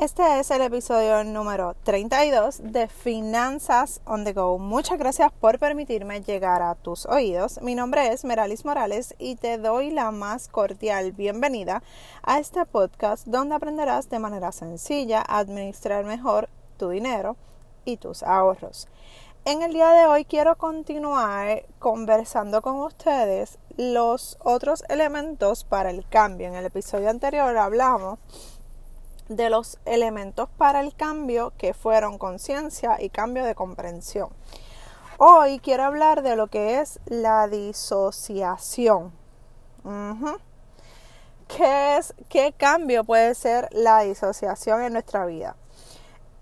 Este es el episodio número 32 de Finanzas on the Go. Muchas gracias por permitirme llegar a tus oídos. Mi nombre es Meralis Morales y te doy la más cordial bienvenida a este podcast donde aprenderás de manera sencilla a administrar mejor tu dinero y tus ahorros. En el día de hoy quiero continuar conversando con ustedes los otros elementos para el cambio. En el episodio anterior hablamos de los elementos para el cambio que fueron conciencia y cambio de comprensión. Hoy quiero hablar de lo que es la disociación. ¿Qué, es, ¿Qué cambio puede ser la disociación en nuestra vida?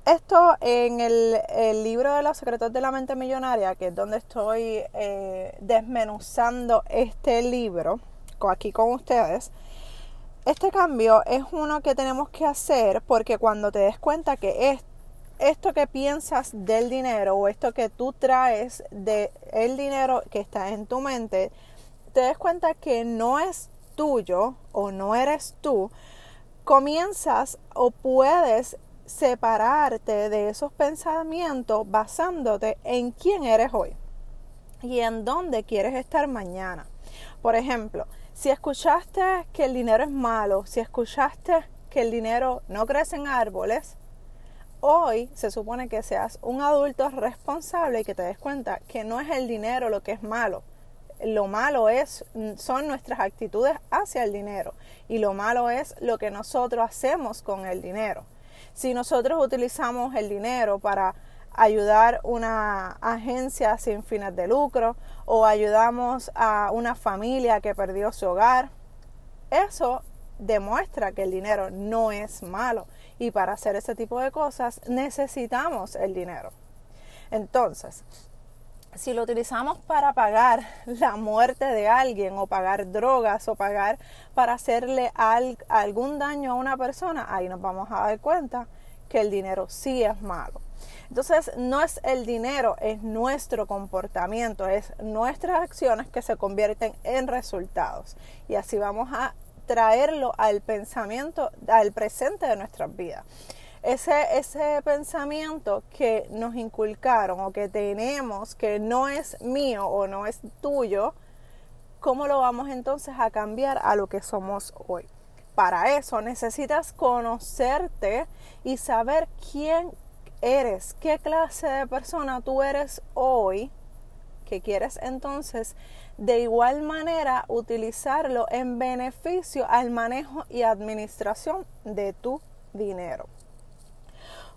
Esto en el, libro de los secretos de la mente millonaria, que es donde estoy eh, desmenuzando este libro, aquí con ustedes, este cambio es uno que tenemos que hacer porque cuando te des cuenta que es esto que piensas del dinero o esto que tú traes del el dinero que está en tu mente, te des cuenta que no es tuyo o no eres tú, comienzas o puedes separarte de esos pensamientos basándote en quién eres hoy y en dónde quieres estar mañana. Por ejemplo, si escuchaste que el dinero es malo, si escuchaste que el dinero no crece en árboles, hoy se supone que seas un adulto responsable y que te des cuenta que no es el dinero lo que es malo. Lo malo es son nuestras actitudes hacia el dinero y lo malo es lo que nosotros hacemos con el dinero. Si nosotros utilizamos el dinero para ayudar una agencia sin fines de lucro o ayudamos a una familia que perdió su hogar. Eso demuestra que el dinero no es malo y para hacer ese tipo de cosas necesitamos el dinero. Entonces, si lo utilizamos para pagar la muerte de alguien o pagar drogas o pagar para hacerle algún daño a una persona, ahí nos vamos a dar cuenta que el dinero sí es malo. Entonces, no es el dinero, es nuestro comportamiento, es nuestras acciones que se convierten en resultados. Y así vamos a traerlo al pensamiento, al presente de nuestras vidas. Ese, ese pensamiento que nos inculcaron o que tenemos, que no es mío o no es tuyo, ¿cómo lo vamos entonces a cambiar a lo que somos hoy? Para eso necesitas conocerte y saber quién eres, qué clase de persona tú eres hoy, que quieres entonces de igual manera utilizarlo en beneficio al manejo y administración de tu dinero.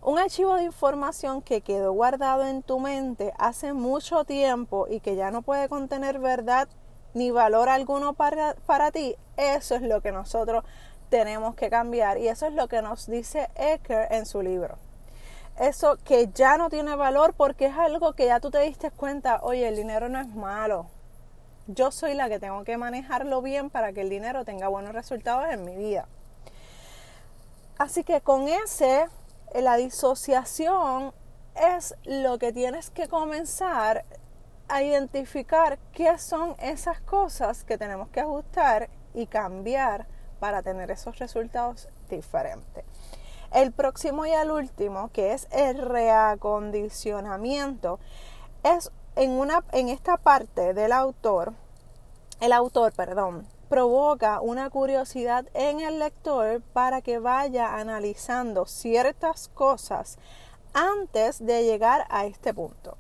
Un archivo de información que quedó guardado en tu mente hace mucho tiempo y que ya no puede contener verdad ni valor alguno para, para ti, eso es lo que nosotros tenemos que cambiar y eso es lo que nos dice Ecker en su libro eso que ya no tiene valor porque es algo que ya tú te diste cuenta, oye, el dinero no es malo. Yo soy la que tengo que manejarlo bien para que el dinero tenga buenos resultados en mi vida. Así que con ese, la disociación es lo que tienes que comenzar a identificar qué son esas cosas que tenemos que ajustar y cambiar para tener esos resultados diferentes. El próximo y el último, que es el reacondicionamiento, es en, una, en esta parte del autor, el autor, perdón, provoca una curiosidad en el lector para que vaya analizando ciertas cosas antes de llegar a este punto.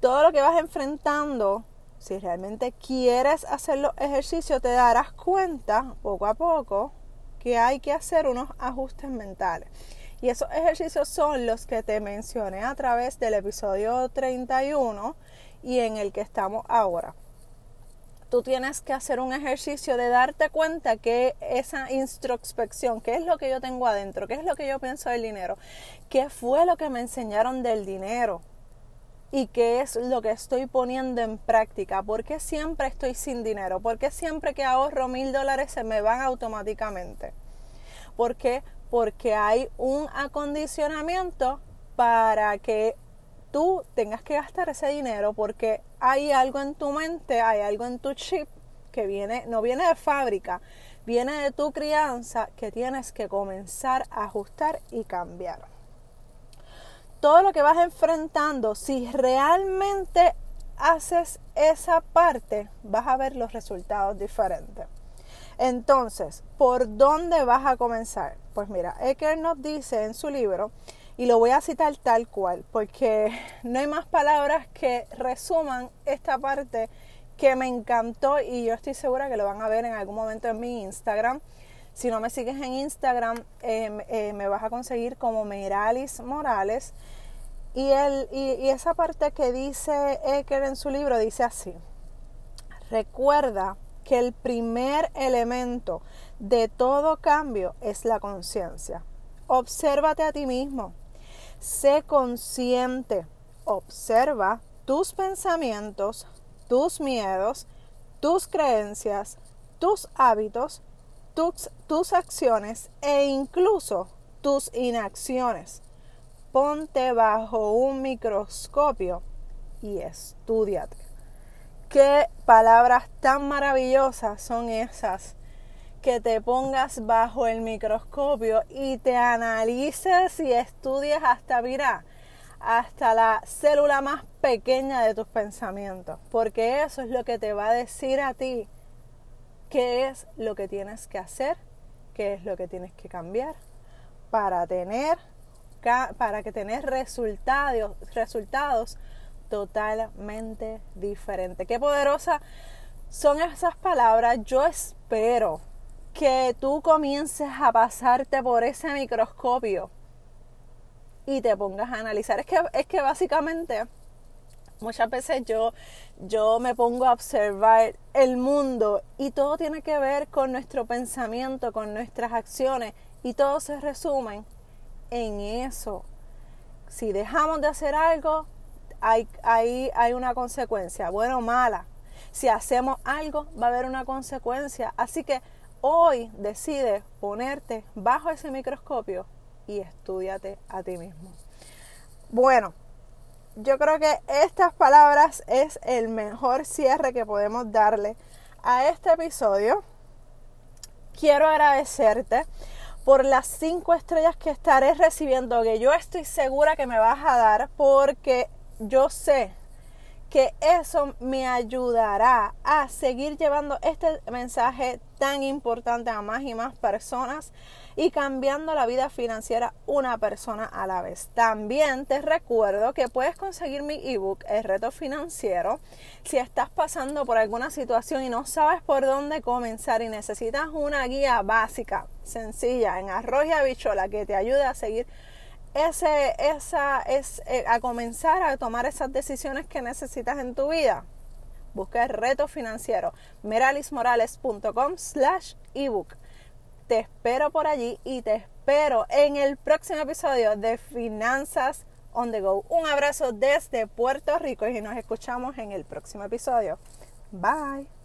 Todo lo que vas enfrentando, si realmente quieres hacer los ejercicios, te darás cuenta poco a poco que hay que hacer unos ajustes mentales. Y esos ejercicios son los que te mencioné a través del episodio 31 y en el que estamos ahora. Tú tienes que hacer un ejercicio de darte cuenta que esa introspección, qué es lo que yo tengo adentro, qué es lo que yo pienso del dinero, qué fue lo que me enseñaron del dinero, y qué es lo que estoy poniendo en práctica. ¿Por qué siempre estoy sin dinero? ¿Por qué siempre que ahorro mil dólares se me van automáticamente? ¿Por qué? Porque hay un acondicionamiento para que tú tengas que gastar ese dinero porque hay algo en tu mente, hay algo en tu chip que viene, no viene de fábrica, viene de tu crianza que tienes que comenzar a ajustar y cambiar. Todo lo que vas enfrentando, si realmente haces esa parte, vas a ver los resultados diferentes. Entonces, ¿por dónde vas a comenzar? Pues mira, Eker nos dice en su libro, y lo voy a citar tal cual, porque no hay más palabras que resuman esta parte que me encantó y yo estoy segura que lo van a ver en algún momento en mi Instagram. Si no me sigues en Instagram, em, eh, me vas a conseguir como Meralis Morales. Y, el, y esa parte que dice Eker en su libro dice así, recuerda que el primer elemento de todo cambio es la conciencia. Obsérvate a ti mismo. Sé consciente. Observa tus pensamientos, tus miedos, tus creencias, tus hábitos, tus, tus acciones e incluso tus inacciones. Ponte bajo un microscopio y estudiate. Qué palabras tan maravillosas son esas que te pongas bajo el microscopio y te analices y estudies hasta, mira, hasta la célula más pequeña de tus pensamientos, porque eso es lo que te va a decir a ti qué es lo que tienes que hacer, qué es lo que tienes que cambiar para tener para que tener resultados, resultados totalmente diferente. Qué poderosa son esas palabras. Yo espero que tú comiences a pasarte por ese microscopio y te pongas a analizar. Es que, es que básicamente muchas veces yo, yo me pongo a observar el mundo y todo tiene que ver con nuestro pensamiento, con nuestras acciones y todo se resume en eso. Si dejamos de hacer algo, hay, hay una consecuencia, buena o mala. Si hacemos algo, va a haber una consecuencia. Así que hoy decide ponerte bajo ese microscopio y estudiate a ti mismo. Bueno, yo creo que estas palabras es el mejor cierre que podemos darle a este episodio. Quiero agradecerte por las cinco estrellas que estaré recibiendo, que yo estoy segura que me vas a dar porque yo sé que eso me ayudará a seguir llevando este mensaje tan importante a más y más personas y cambiando la vida financiera una persona a la vez. También te recuerdo que puedes conseguir mi ebook, El reto financiero, si estás pasando por alguna situación y no sabes por dónde comenzar y necesitas una guía básica, sencilla, en arroz y habichola que te ayude a seguir ese, esa, es, eh, a comenzar a tomar esas decisiones que necesitas en tu vida, busca el reto financiero, meralismorales.com slash ebook. Te espero por allí y te espero en el próximo episodio de Finanzas on the Go. Un abrazo desde Puerto Rico y nos escuchamos en el próximo episodio. Bye.